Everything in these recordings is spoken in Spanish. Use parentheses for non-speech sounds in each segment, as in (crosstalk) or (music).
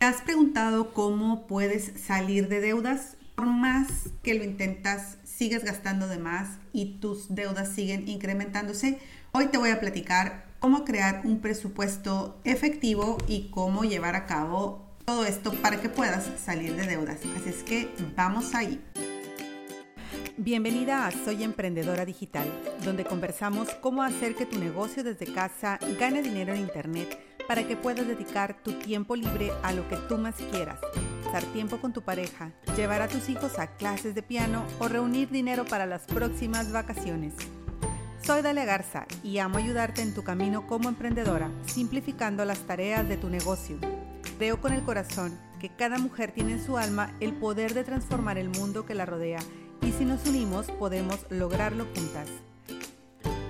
¿Te has preguntado cómo puedes salir de deudas? Por más que lo intentas, sigues gastando de más y tus deudas siguen incrementándose. Hoy te voy a platicar cómo crear un presupuesto efectivo y cómo llevar a cabo todo esto para que puedas salir de deudas. Así es que vamos ahí. Bienvenida a Soy Emprendedora Digital, donde conversamos cómo hacer que tu negocio desde casa gane dinero en Internet para que puedas dedicar tu tiempo libre a lo que tú más quieras, dar tiempo con tu pareja, llevar a tus hijos a clases de piano o reunir dinero para las próximas vacaciones. Soy Dalia Garza y amo ayudarte en tu camino como emprendedora, simplificando las tareas de tu negocio. Creo con el corazón que cada mujer tiene en su alma el poder de transformar el mundo que la rodea y si nos unimos podemos lograrlo juntas.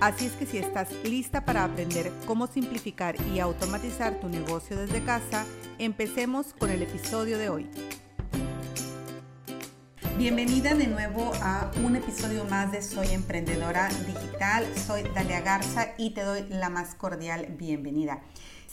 Así es que si estás lista para aprender cómo simplificar y automatizar tu negocio desde casa, empecemos con el episodio de hoy. Bienvenida de nuevo a un episodio más de Soy Emprendedora Digital. Soy Dalia Garza y te doy la más cordial bienvenida.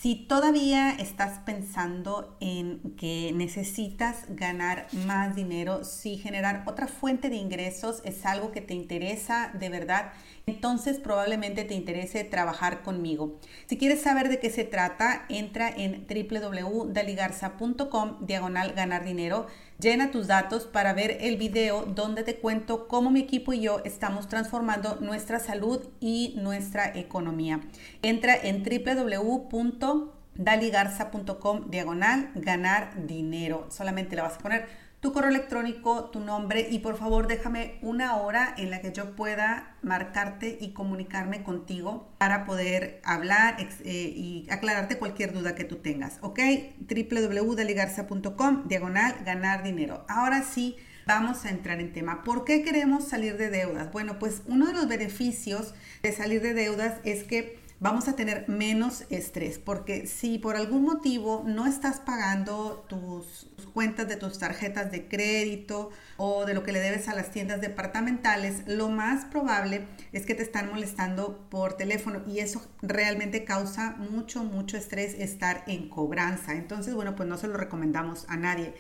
Si todavía estás pensando en que necesitas ganar más dinero, si generar otra fuente de ingresos es algo que te interesa de verdad, entonces probablemente te interese trabajar conmigo. Si quieres saber de qué se trata, entra en www.daligarza.com diagonal ganar dinero Llena tus datos para ver el video donde te cuento cómo mi equipo y yo estamos transformando nuestra salud y nuestra economía. Entra en www.daligarza.com diagonal ganar dinero. Solamente le vas a poner tu correo electrónico, tu nombre y por favor déjame una hora en la que yo pueda marcarte y comunicarme contigo para poder hablar eh, y aclararte cualquier duda que tú tengas. ¿Ok? www.deligarza.com, diagonal, ganar dinero. Ahora sí, vamos a entrar en tema. ¿Por qué queremos salir de deudas? Bueno, pues uno de los beneficios de salir de deudas es que vamos a tener menos estrés, porque si por algún motivo no estás pagando tus, cuentas de tus tarjetas de crédito o de lo que le debes a las tiendas departamentales, lo más probable es que te están molestando por teléfono y eso realmente causa mucho, mucho estrés estar en cobranza. Entonces, bueno, pues no se lo recomendamos a nadie.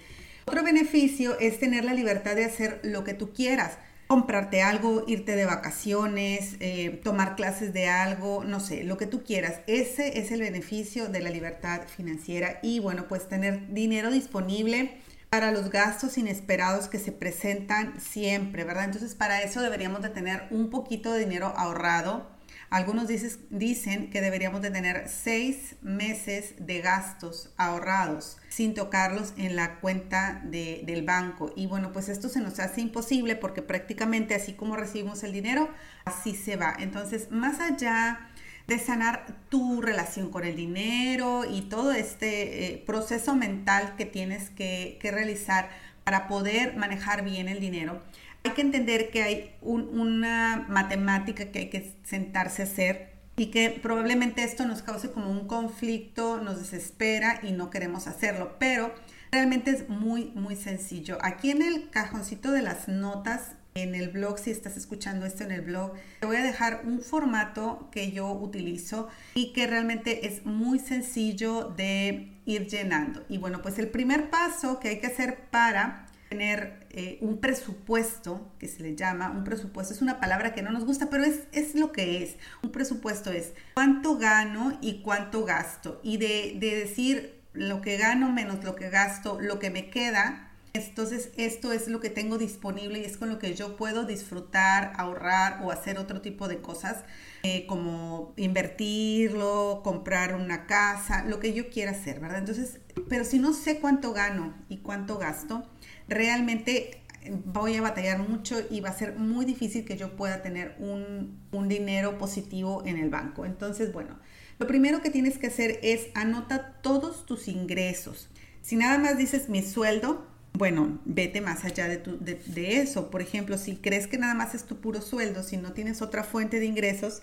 Otro beneficio es tener la libertad de hacer lo que tú quieras comprarte algo, irte de vacaciones, eh, tomar clases de algo, no sé, lo que tú quieras. Ese es el beneficio de la libertad financiera y bueno, pues tener dinero disponible para los gastos inesperados que se presentan siempre, ¿verdad? Entonces para eso deberíamos de tener un poquito de dinero ahorrado algunos dicen que deberíamos de tener seis meses de gastos ahorrados sin tocarlos en la cuenta del banco. Y bueno, pues esto se nos hace imposible porque prácticamente así como recibimos el dinero, así se va. Entonces, más allá de sanar tu relación con el dinero y todo este eh, proceso mental que tienes que, que realizar para poder manejar bien el dinero, hay que entender que hay una matemática que hay que sentarse a hacer y que probablemente esto nos cause como un conflicto, nos desespera y no queremos hacerlo, pero realmente es muy, muy sencillo. Aquí en el cajoncito de las notas, en el blog, si estás escuchando esto en el blog, te voy a dejar un formato que yo utilizo y que realmente es muy sencillo de ir llenando. Y bueno, pues el primer paso que hay que hacer para tener eh, un presupuesto, que se le llama, un presupuesto es una palabra que no nos gusta, pero es, es lo que es. Un presupuesto es cuánto gano y cuánto gasto. Y de, de decir lo que gano menos lo que gasto, lo que me queda, entonces, esto es lo que tengo disponible y es con lo que yo puedo disfrutar, ahorrar o hacer otro tipo de cosas, eh, como invertirlo, comprar una casa, lo que yo quiera hacer, ¿verdad? Entonces, pero si no sé cuánto gano y cuánto gasto, realmente voy a batallar mucho y va a ser muy difícil que yo pueda tener un, dinero positivo en el banco. Entonces, bueno, lo primero que tienes que hacer es anota todos tus ingresos. Si nada más dices mi sueldo, bueno, vete más allá de, de, eso. Por ejemplo, si crees que nada más es tu puro sueldo, si no tienes otra fuente de ingresos,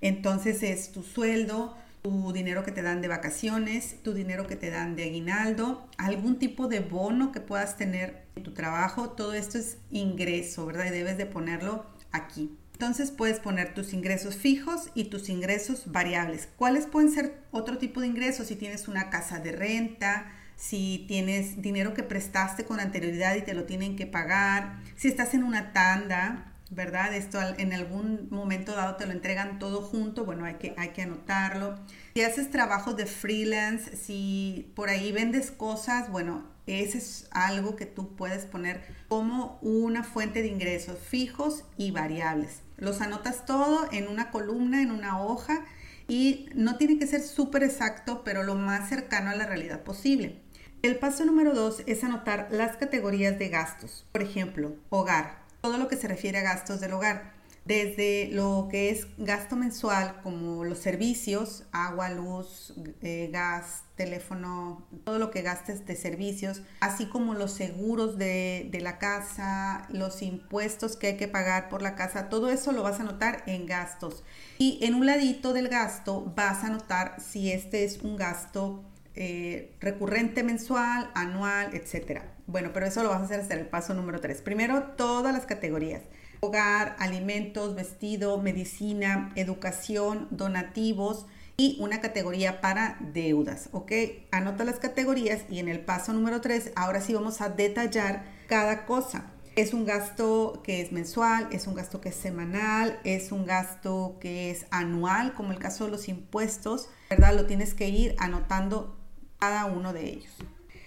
entonces es tu sueldo, tu dinero que te dan de vacaciones, tu dinero que te dan de aguinaldo, algún tipo de bono que puedas tener en tu trabajo, todo esto es ingreso, ¿verdad? Y debes de ponerlo aquí. Entonces puedes poner tus ingresos fijos y tus ingresos variables. ¿Cuáles pueden ser otro tipo de ingresos? Si tienes una casa de renta, si tienes dinero que prestaste con anterioridad y te lo tienen que pagar, si estás en una tanda, ¿verdad? Esto en algún momento dado te lo entregan todo junto, bueno, hay que, hay que anotarlo. Si haces trabajos de freelance, si por ahí vendes cosas, bueno, ese es algo que tú puedes poner como una fuente de ingresos fijos y variables. Los anotas todo en una columna, en una hoja y no tiene que ser súper exacto, pero lo más cercano a la realidad posible. El paso número dos es anotar las categorías de gastos. Por ejemplo, hogar, todo lo que se refiere a gastos del hogar, desde lo que es gasto mensual como los servicios, agua, luz, eh, gas, teléfono, todo lo que gastes de servicios, así como los seguros de, de, la casa, los impuestos que hay que pagar por la casa, todo eso lo vas a anotar en gastos. Y en un ladito del gasto vas a anotar si este es un gasto eh, recurrente mensual, anual, etcétera. Bueno, pero eso lo vas a hacer hasta el paso número 3. Primero, todas las categorías. Hogar, alimentos, vestido, medicina, educación, donativos y una categoría para deudas, ¿ok? Anota las categorías y en el paso número 3, ahora sí vamos a detallar cada cosa. Es un gasto que es mensual, es un gasto que es semanal, es un gasto que es anual, como el caso de los impuestos, ¿verdad? Lo tienes que ir anotando cada uno de ellos.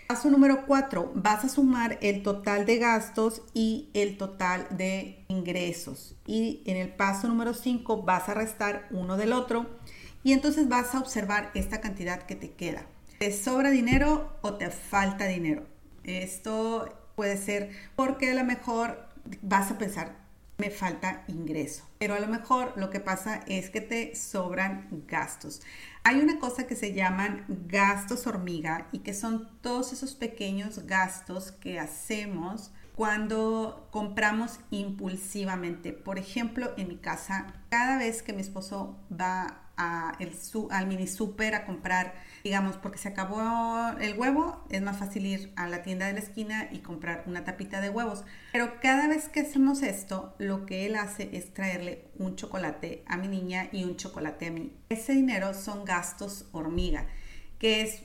Paso número 4, vas a sumar el total de gastos y el total de ingresos. Y en el paso número 5 vas a restar uno del otro y entonces vas a observar esta cantidad que te queda. ¿Te sobra dinero o te falta dinero? Esto puede ser porque a lo mejor vas a pensar, me falta ingreso. Pero a lo mejor lo que pasa es que te sobran gastos. Hay una cosa que se llaman gastos hormiga y que son todos esos pequeños gastos que hacemos cuando compramos impulsivamente. Por ejemplo, en mi casa, cada vez que mi esposo va al mini super a comprar, digamos, porque se acabó el huevo, es más fácil ir a la tienda de la esquina y comprar una tapita de huevos. Pero cada vez que hacemos esto, lo que él hace es traerle un chocolate a mi niña y un chocolate a mí. Ese dinero son gastos hormiga es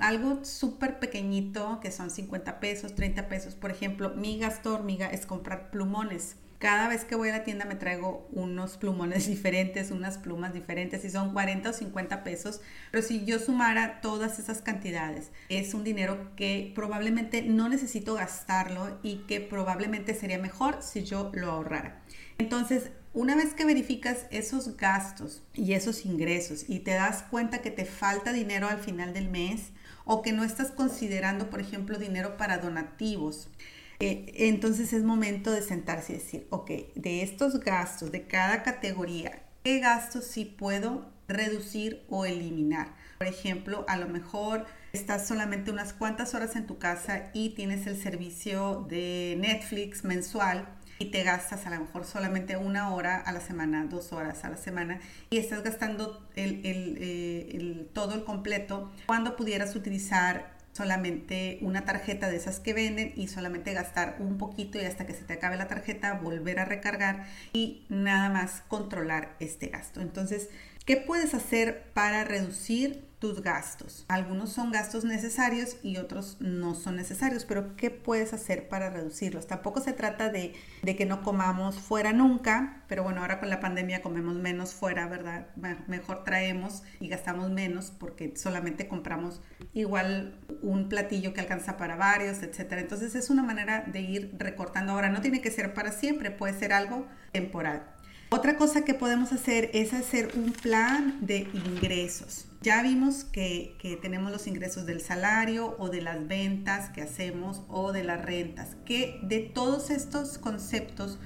algo súper pequeñito, que son 50 pesos, 30 pesos. Por ejemplo, mi gasto hormiga es comprar plumones. Cada vez que voy a la tienda me traigo unos plumones (laughs) diferentes, unas plumas diferentes, y son 40 o 50 pesos. Pero si yo sumara todas esas cantidades, es un dinero que probablemente no necesito gastarlo y que probablemente sería mejor si yo lo ahorrara. Entonces, una vez que verificas esos gastos y esos ingresos y te das cuenta que te falta dinero al final del mes o que no estás considerando, por ejemplo, dinero para donativos, eh, entonces es momento de sentarse y decir, ok, de estos gastos, de cada categoría, ¿qué gastos sí puedo reducir o eliminar? Por ejemplo, a lo mejor estás solamente unas cuantas horas en tu casa y tienes el servicio de Netflix mensual y te gastas a lo mejor solamente una hora a la semana, dos horas a la semana y estás gastando eh, el, todo el completo cuando pudieras utilizar solamente una tarjeta de esas que venden y solamente gastar un poquito y hasta que se te acabe la tarjeta volver a recargar y nada más controlar este gasto. Entonces, ¿qué puedes hacer para reducir tus gastos. Algunos son gastos necesarios y otros no son necesarios, pero ¿qué puedes hacer para reducirlos? Tampoco se trata de, que no comamos fuera nunca, pero bueno, ahora con la pandemia comemos menos fuera, ¿verdad? Mejor traemos y gastamos menos porque solamente compramos igual un platillo que alcanza para varios, etcétera. Entonces es una manera de ir recortando. Ahora no tiene que ser para siempre, puede ser algo temporal. Otra cosa que podemos hacer es hacer un plan de ingresos. Ya vimos que, tenemos los ingresos del salario o de las ventas que hacemos o de las rentas. Que de todos estos conceptos,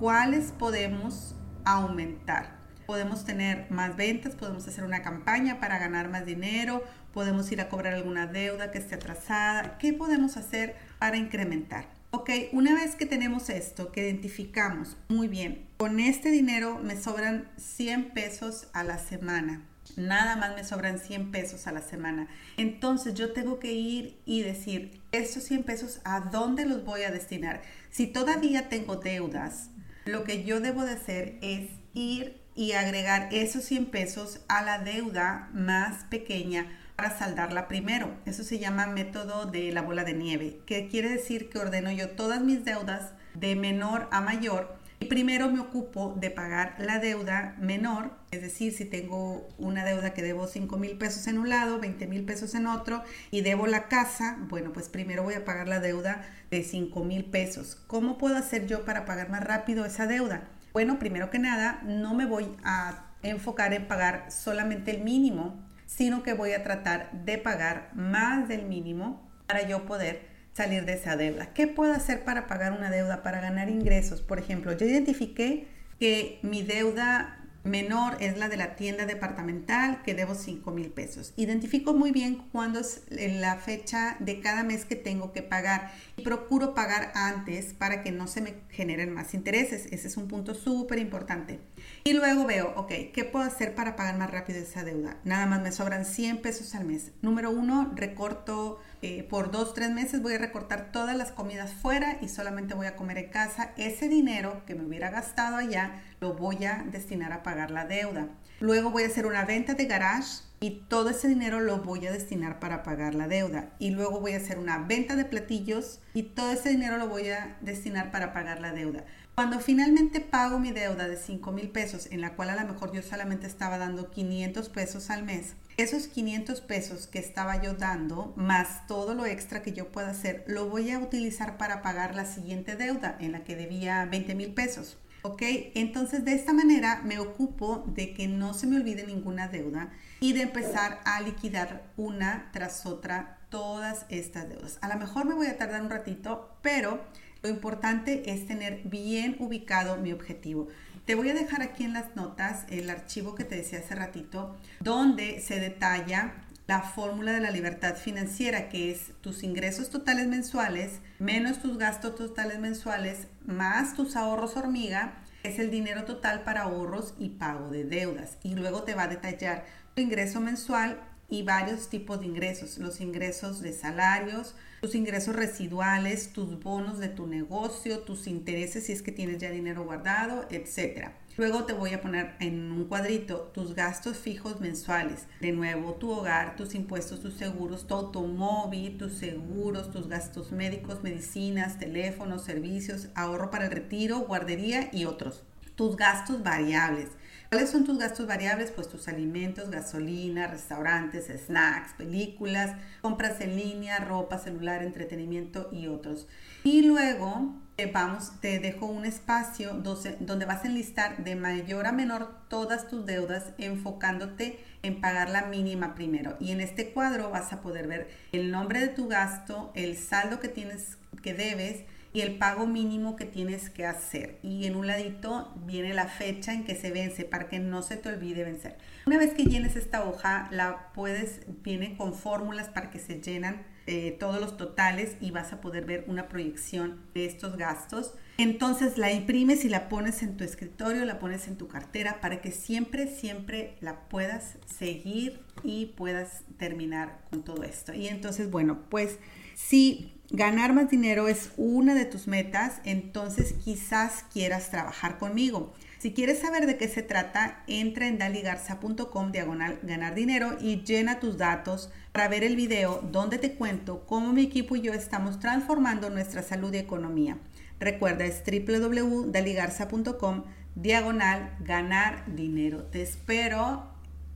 ¿cuáles podemos aumentar? Podemos tener más ventas, podemos hacer una campaña para ganar más dinero, podemos ir a cobrar alguna deuda que esté atrasada. ¿Qué podemos hacer para incrementar? Ok, una vez que tenemos esto, que identificamos muy bien, con este dinero me sobran 100 pesos a la semana. Nada más me sobran 100 pesos a la semana. Entonces yo tengo que ir y decir, estos 100 pesos, ¿a dónde los voy a destinar? Si todavía tengo deudas, lo que yo debo de hacer es ir y agregar esos 100 pesos a la deuda más pequeña para saldarla primero. Eso se llama método de la bola de nieve, que quiere decir que ordeno yo todas mis deudas de menor a mayor y primero me ocupo de pagar la deuda menor, es decir, si tengo una deuda que debo 5 mil pesos en un lado, 20 mil pesos en otro y debo la casa, bueno, pues primero voy a pagar la deuda de 5 mil pesos. ¿Cómo puedo hacer yo para pagar más rápido esa deuda? Bueno, primero que nada, no me voy a enfocar en pagar solamente el mínimo, sino que voy a tratar de pagar más del mínimo para yo poder salir de esa deuda. ¿Qué puedo hacer para pagar una deuda, para ganar ingresos? Por ejemplo, yo identifiqué que mi deuda menor es la de la tienda departamental que debo 5 mil pesos. Identifico muy bien cuándo es la fecha de cada mes que tengo que pagar y procuro pagar antes para que no se me generen más intereses. Ese es un punto súper importante. Y luego veo, ok, ¿qué puedo hacer para pagar más rápido esa deuda? Nada más me sobran 100 pesos al mes. Número uno, recorto eh, por dos, tres meses, voy a recortar todas las comidas fuera y solamente voy a comer en casa. Ese dinero que me hubiera gastado allá lo voy a destinar a pagar la deuda. Luego voy a hacer una venta de garage y todo ese dinero lo voy a destinar para pagar la deuda. Y luego voy a hacer una venta de platillos y todo ese dinero lo voy a destinar para pagar la deuda. Cuando finalmente pago mi deuda de 5 mil pesos, en la cual a lo mejor yo solamente estaba dando 500 pesos al mes, esos 500 pesos que estaba yo dando, más todo lo extra que yo pueda hacer, lo voy a utilizar para pagar la siguiente deuda en la que debía 20 mil pesos. ¿Ok? Entonces de esta manera me ocupo de que no se me olvide ninguna deuda y de empezar a liquidar una tras otra todas estas deudas. A lo mejor me voy a tardar un ratito, pero lo importante es tener bien ubicado mi objetivo. Te voy a dejar aquí en las notas el archivo que te decía hace ratito, donde se detalla la fórmula de la libertad financiera, que es tus ingresos totales mensuales menos tus gastos totales mensuales más tus ahorros hormiga, es el dinero total para ahorros y pago de deudas. Y luego te va a detallar tu ingreso mensual y varios tipos de ingresos, los ingresos de salarios, tus ingresos residuales, tus bonos de tu negocio, tus intereses si es que tienes ya dinero guardado, etc. Luego te voy a poner en un cuadrito tus gastos fijos mensuales. De nuevo, tu hogar, tus impuestos, tus seguros, tu automóvil, tus seguros, tus gastos médicos, medicinas, teléfonos, servicios, ahorro para el retiro, guardería y otros. Tus gastos variables ¿Cuáles son tus gastos variables? Pues tus alimentos, gasolina, restaurantes, snacks, películas, compras en línea, ropa, celular, entretenimiento y otros. Y luego eh, vamos, te dejo un espacio donde vas a enlistar de mayor a menor todas tus deudas enfocándote en pagar la mínima primero. Y en este cuadro vas a poder ver el nombre de tu gasto, el saldo que tienes que debes, y el pago mínimo que tienes que hacer. Y en un ladito viene la fecha en que se vence para que no se te olvide vencer. Una vez que llenes esta hoja, la puedes, viene con fórmulas para que se llenan eh, todos los totales y vas a poder ver una proyección de estos gastos. Entonces la imprimes y la pones en tu escritorio, la pones en tu cartera para que siempre, siempre la puedas seguir y puedas terminar con todo esto. Y entonces, bueno, pues si ganar más dinero es una de tus metas, entonces quizás quieras trabajar conmigo. Si quieres saber de qué se trata, entra en daligarza.com diagonal ganar dinero y llena tus datos para ver el video donde te cuento cómo mi equipo y yo estamos transformando nuestra salud y economía. Recuerda, es www.daligarza.com diagonal ganar dinero. Te espero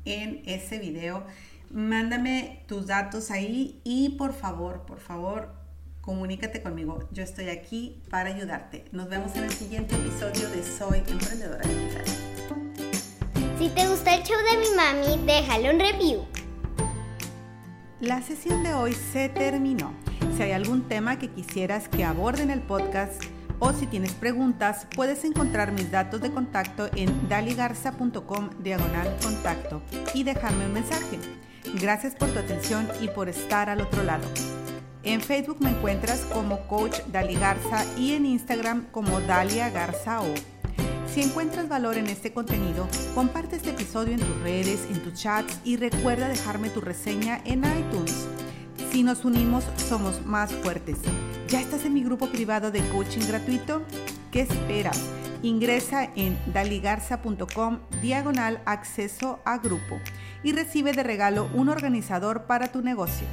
en ese video. Mándame tus datos ahí y por favor, por favor, comunícate conmigo. Yo estoy aquí para ayudarte. Nos vemos en el siguiente episodio de Soy Emprendedora Digital. Si te gusta el show de mi mami, déjale un review. La sesión de hoy se terminó. Si hay algún tema que quisieras que aborde en el podcast o si tienes preguntas, puedes encontrar mis datos de contacto en daligarza.com diagonal contacto y dejarme un mensaje. Gracias por tu atención y por estar al otro lado. En Facebook me encuentras como Coach Dali Garza y en Instagram como Dalia Garza O. Si encuentras valor en este contenido, comparte este episodio en tus redes, en tus chats y recuerda dejarme tu reseña en iTunes. Si nos unimos, somos más fuertes. ¿Ya estás en mi grupo privado de coaching gratuito? ¿Qué esperas? Ingresa en daligarza.com diagonal acceso a grupo y recibe de regalo un organizador para tu negocio.